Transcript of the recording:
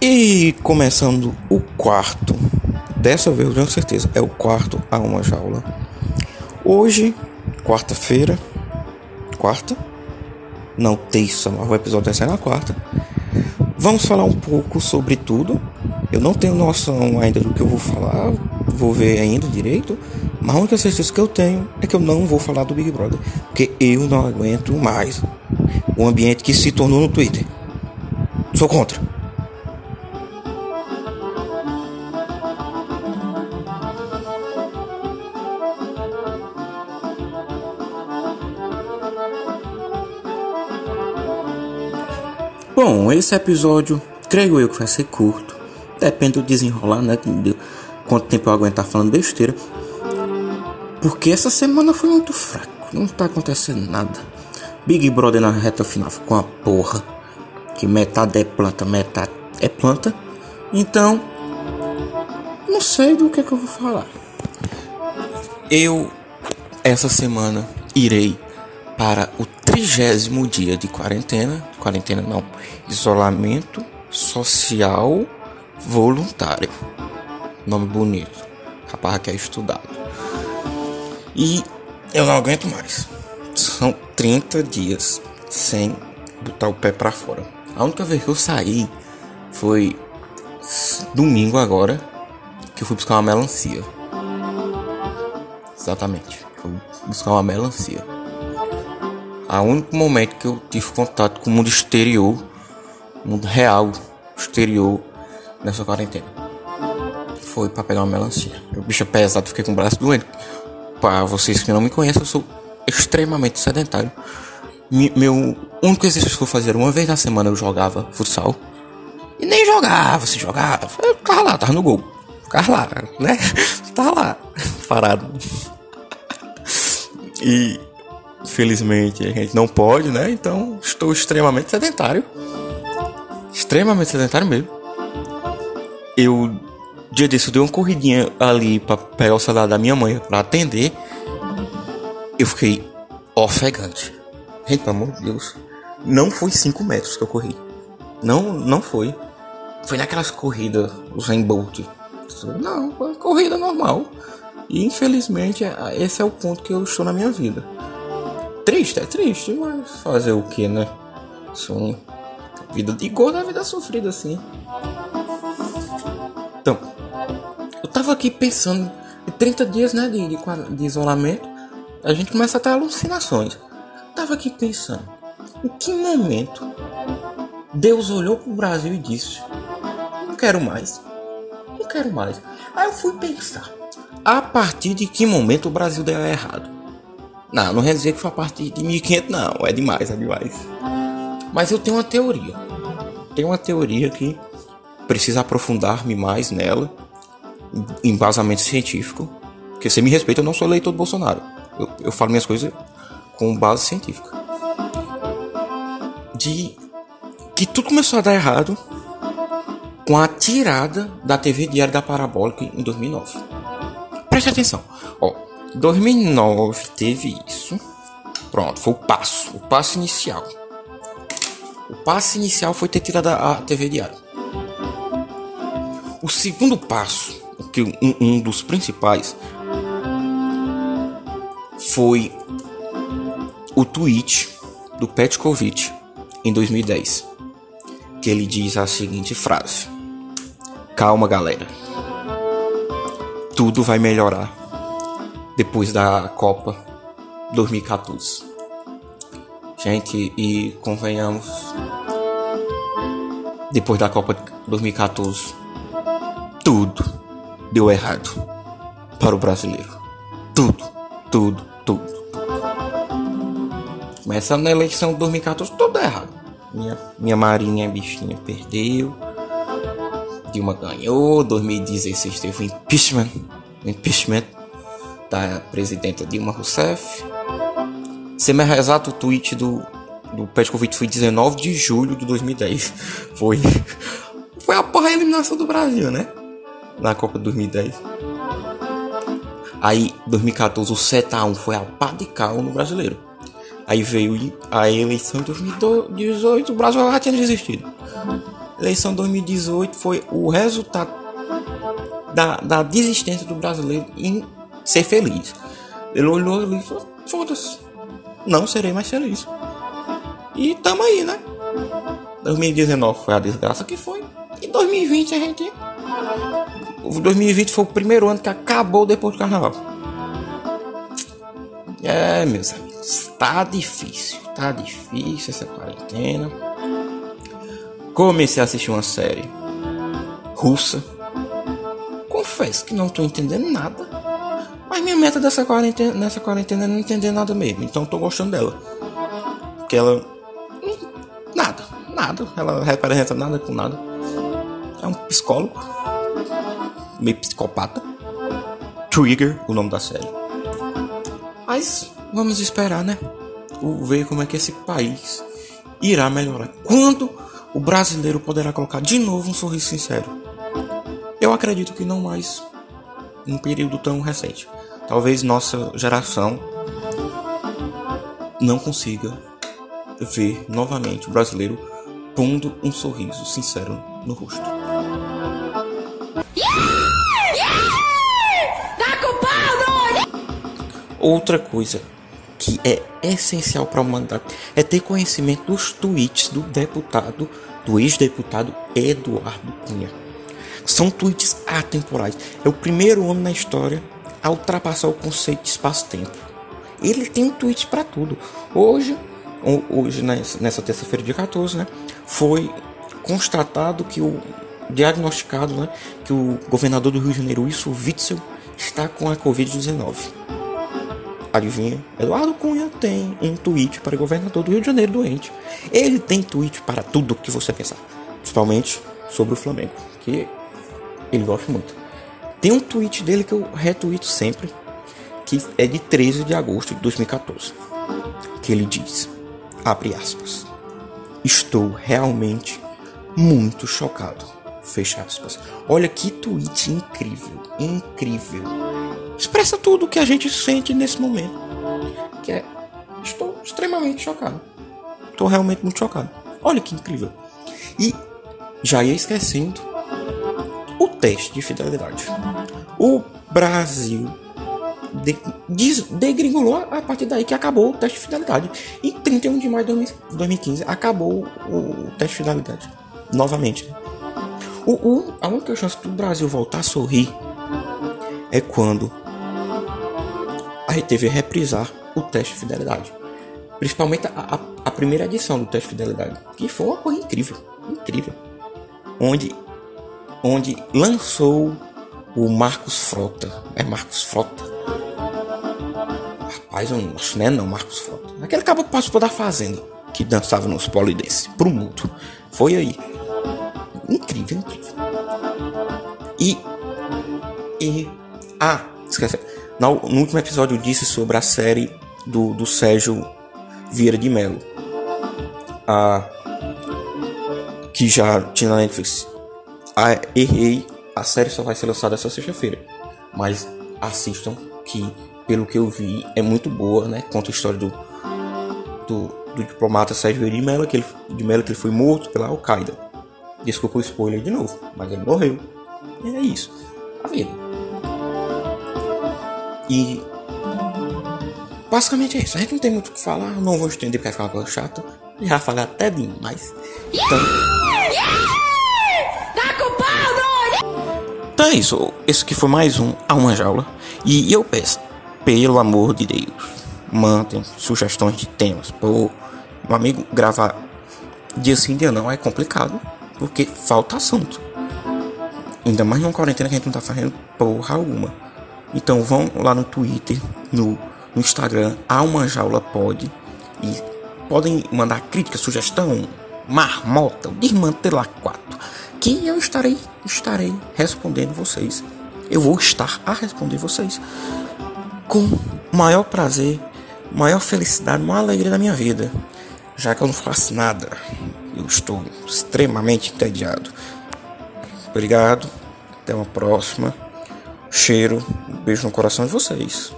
E começando o quarto, dessa vez eu tenho certeza, é o quarto a uma jaula. Hoje, quarta-feira, quarta? Não, terça, mas o episódio vai sair na quarta. Vamos falar um pouco sobre tudo. Eu não tenho noção ainda do que eu vou falar, vou ver ainda direito. Mas a única certeza que eu tenho é que eu não vou falar do Big Brother, porque eu não aguento mais o ambiente que se tornou no Twitter. Sou contra. Bom, esse episódio, creio eu que vai ser curto. Depende do desenrolar, né? De quanto tempo eu aguentar falando besteira. Porque essa semana foi muito fraco. Não tá acontecendo nada. Big Brother na reta final ficou uma porra. Que metade é planta, metade é planta. Então, não sei do que, é que eu vou falar. Eu, essa semana, irei para o trigésimo dia de quarentena. Quarentena não, isolamento social voluntário. Nome bonito. Rapaz que é estudado. E eu não aguento mais. São 30 dias sem botar o pé para fora. A única vez que eu saí foi domingo agora que eu fui buscar uma melancia. Exatamente. Fui buscar uma melancia. A único momento que eu tive contato com o mundo exterior, mundo real, exterior, nessa quarentena. Foi para pegar uma melancia. O bicho é pesado, fiquei com o braço doente. Para vocês que não me conhecem, eu sou extremamente sedentário. meu único exercício que eu fazia uma vez na semana eu jogava futsal. E nem jogava, se jogava. Eu tava lá, tava no gol. Ficava lá, né? Tava lá, parado. E Felizmente a gente não pode, né? Então estou extremamente sedentário. Extremamente sedentário mesmo. Eu, dia desse, eu dei uma corridinha ali pra pegar o celular da minha mãe pra atender. Eu fiquei ofegante. Gente, pelo amor de Deus. Não foi 5 metros que eu corri. Não, não foi. Foi naquelas corridas, o Zen Bolt. Não, foi corrida normal. E infelizmente esse é o ponto que eu estou na minha vida triste, é triste, mas fazer o que, né? São vida de gordo é vida sofrida assim. Então, eu tava aqui pensando em 30 dias, né, de, de, de isolamento, a gente começa a ter alucinações. Tava aqui pensando, em que momento Deus olhou pro Brasil e disse: Não quero mais. Não quero mais. Aí eu fui pensar, a partir de que momento o Brasil deu errado? Não, não quer dizer que foi a partir de 1500, não. É demais, é demais. Mas eu tenho uma teoria. Tenho uma teoria que precisa aprofundar-me mais nela. Embasamento científico. Porque você me respeita, eu não sou eleitor do Bolsonaro. Eu, eu falo minhas coisas com base científica. De que tudo começou a dar errado com a tirada da TV Diário da Parabólica em 2009. Preste atenção. Ó, 2009 teve isso. Pronto, foi o passo, o passo inicial. O passo inicial foi ter tirado a TV diária. O segundo passo, que um, um dos principais, foi o tweet do Petkovic em 2010, que ele diz a seguinte frase: Calma, galera. Tudo vai melhorar depois da Copa 2014. Gente, e convenhamos, depois da Copa 2014, tudo deu errado para o brasileiro. Tudo, tudo, tudo. Começando na eleição de 2014, tudo errado. Minha, minha Marinha bichinha perdeu. Dilma ganhou. 2016 teve o impeachment. Impeachment da presidenta Dilma Rousseff. Ser mais exato, o tweet do, do Petkovic foi 19 de julho de 2010. Foi, foi a porra eliminação do Brasil, né? Na Copa de 2010. Aí, 2014, o 7x1 foi a pá de cal no brasileiro. Aí veio a eleição de 2018, o Brasil já tinha desistido. eleição 2018 foi o resultado da, da desistência do brasileiro em ser feliz. Ele olhou ali e falou: foda-se, não serei mais feliz. E tamo aí, né? 2019 foi a desgraça que foi. E 2020 a gente. 2020 foi o primeiro ano que acabou depois do carnaval. É, meus amigos, tá difícil, tá difícil essa quarentena. Comecei a assistir uma série russa. Confesso que não tô entendendo nada. Mas minha meta dessa quarentena, nessa quarentena é não entender nada mesmo. Então tô gostando dela. Que ela. Nada, nada. Ela representa nada com nada. É um psicólogo. Meio psicopata. Trigger, o nome da série. Mas vamos esperar, né? Ver como é que esse país irá melhorar. Quando o brasileiro poderá colocar de novo um sorriso sincero? Eu acredito que não mais um período tão recente. Talvez nossa geração não consiga ver novamente o brasileiro pondo um sorriso sincero no rosto. Outra coisa que é essencial para a humanidade é ter conhecimento dos tweets do deputado, do ex-deputado Eduardo Cunha. São tweets atemporais. É o primeiro homem na história a ultrapassar o conceito de espaço-tempo. Ele tem um tweet para tudo. Hoje, hoje nessa terça-feira, dia 14, né, foi constatado que o diagnosticado, né, que o governador do Rio de Janeiro, Wilson Witzel, está com a Covid-19. Adivinha? Eduardo Cunha tem um tweet para o governador do Rio de Janeiro doente. Ele tem tweet para tudo que você pensar, principalmente sobre o Flamengo, que ele gosta muito. Tem um tweet dele que eu retuito sempre, que é de 13 de agosto de 2014, que ele diz, abre aspas, estou realmente muito chocado, fecha aspas. Olha que tweet incrível, incrível. Expressa tudo o que a gente sente nesse momento, que é, estou extremamente chocado. Estou realmente muito chocado. Olha que incrível. E já ia esquecendo o teste de fidelidade. O Brasil degringolou a partir daí que acabou o teste de fidelidade. Em 31 de maio de 2015 acabou o teste de fidelidade. Novamente. O, o, a única chance do Brasil voltar a sorrir é quando a teve reprisar o teste de fidelidade. Principalmente a, a, a primeira edição do teste de fidelidade. Que foi uma coisa incrível. Incrível. Onde onde lançou o Marcos Frota. É Marcos Frota? Rapaz, eu não acho, né? Não, Marcos Frota. Aquele cabo que participou da Fazenda, que dançava nos polidense, pro mundo. Foi aí. Incrível, incrível. E. E. Ah, esquece. No, no último episódio eu disse sobre a série do, do Sérgio Vieira de Mello. Ah, que já tinha na Netflix ah, errei, a série só vai ser lançada essa sexta-feira. Mas assistam, que pelo que eu vi é muito boa, né? Conta a história do, do, do diplomata Sérgio de Mello, que ele, de Mello, que ele foi morto pela Al-Qaeda. Desculpa o spoiler de novo, mas ele morreu. E é isso. A vida. E basicamente é isso. A gente não tem muito o que falar, não vou estender porque vai ficar uma coisa chata. Já falei até demais. Então. Então é isso. Esse aqui foi mais um a uma jaula. E eu peço, pelo amor de Deus, mandem sugestões de temas. Pô, meu amigo, gravar dia sim, dia não é complicado. Porque falta assunto. Ainda mais numa quarentena que a gente não tá fazendo porra alguma. Então vão lá no Twitter, no, no Instagram, a uma jaula pode. E podem mandar crítica, sugestão, marmota, desmantelar quatro que eu estarei estarei respondendo vocês. Eu vou estar a responder vocês com maior prazer, maior felicidade, maior alegria da minha vida, já que eu não faço nada. Eu estou extremamente entediado. Obrigado. Até uma próxima. Cheiro, um beijo no coração de vocês.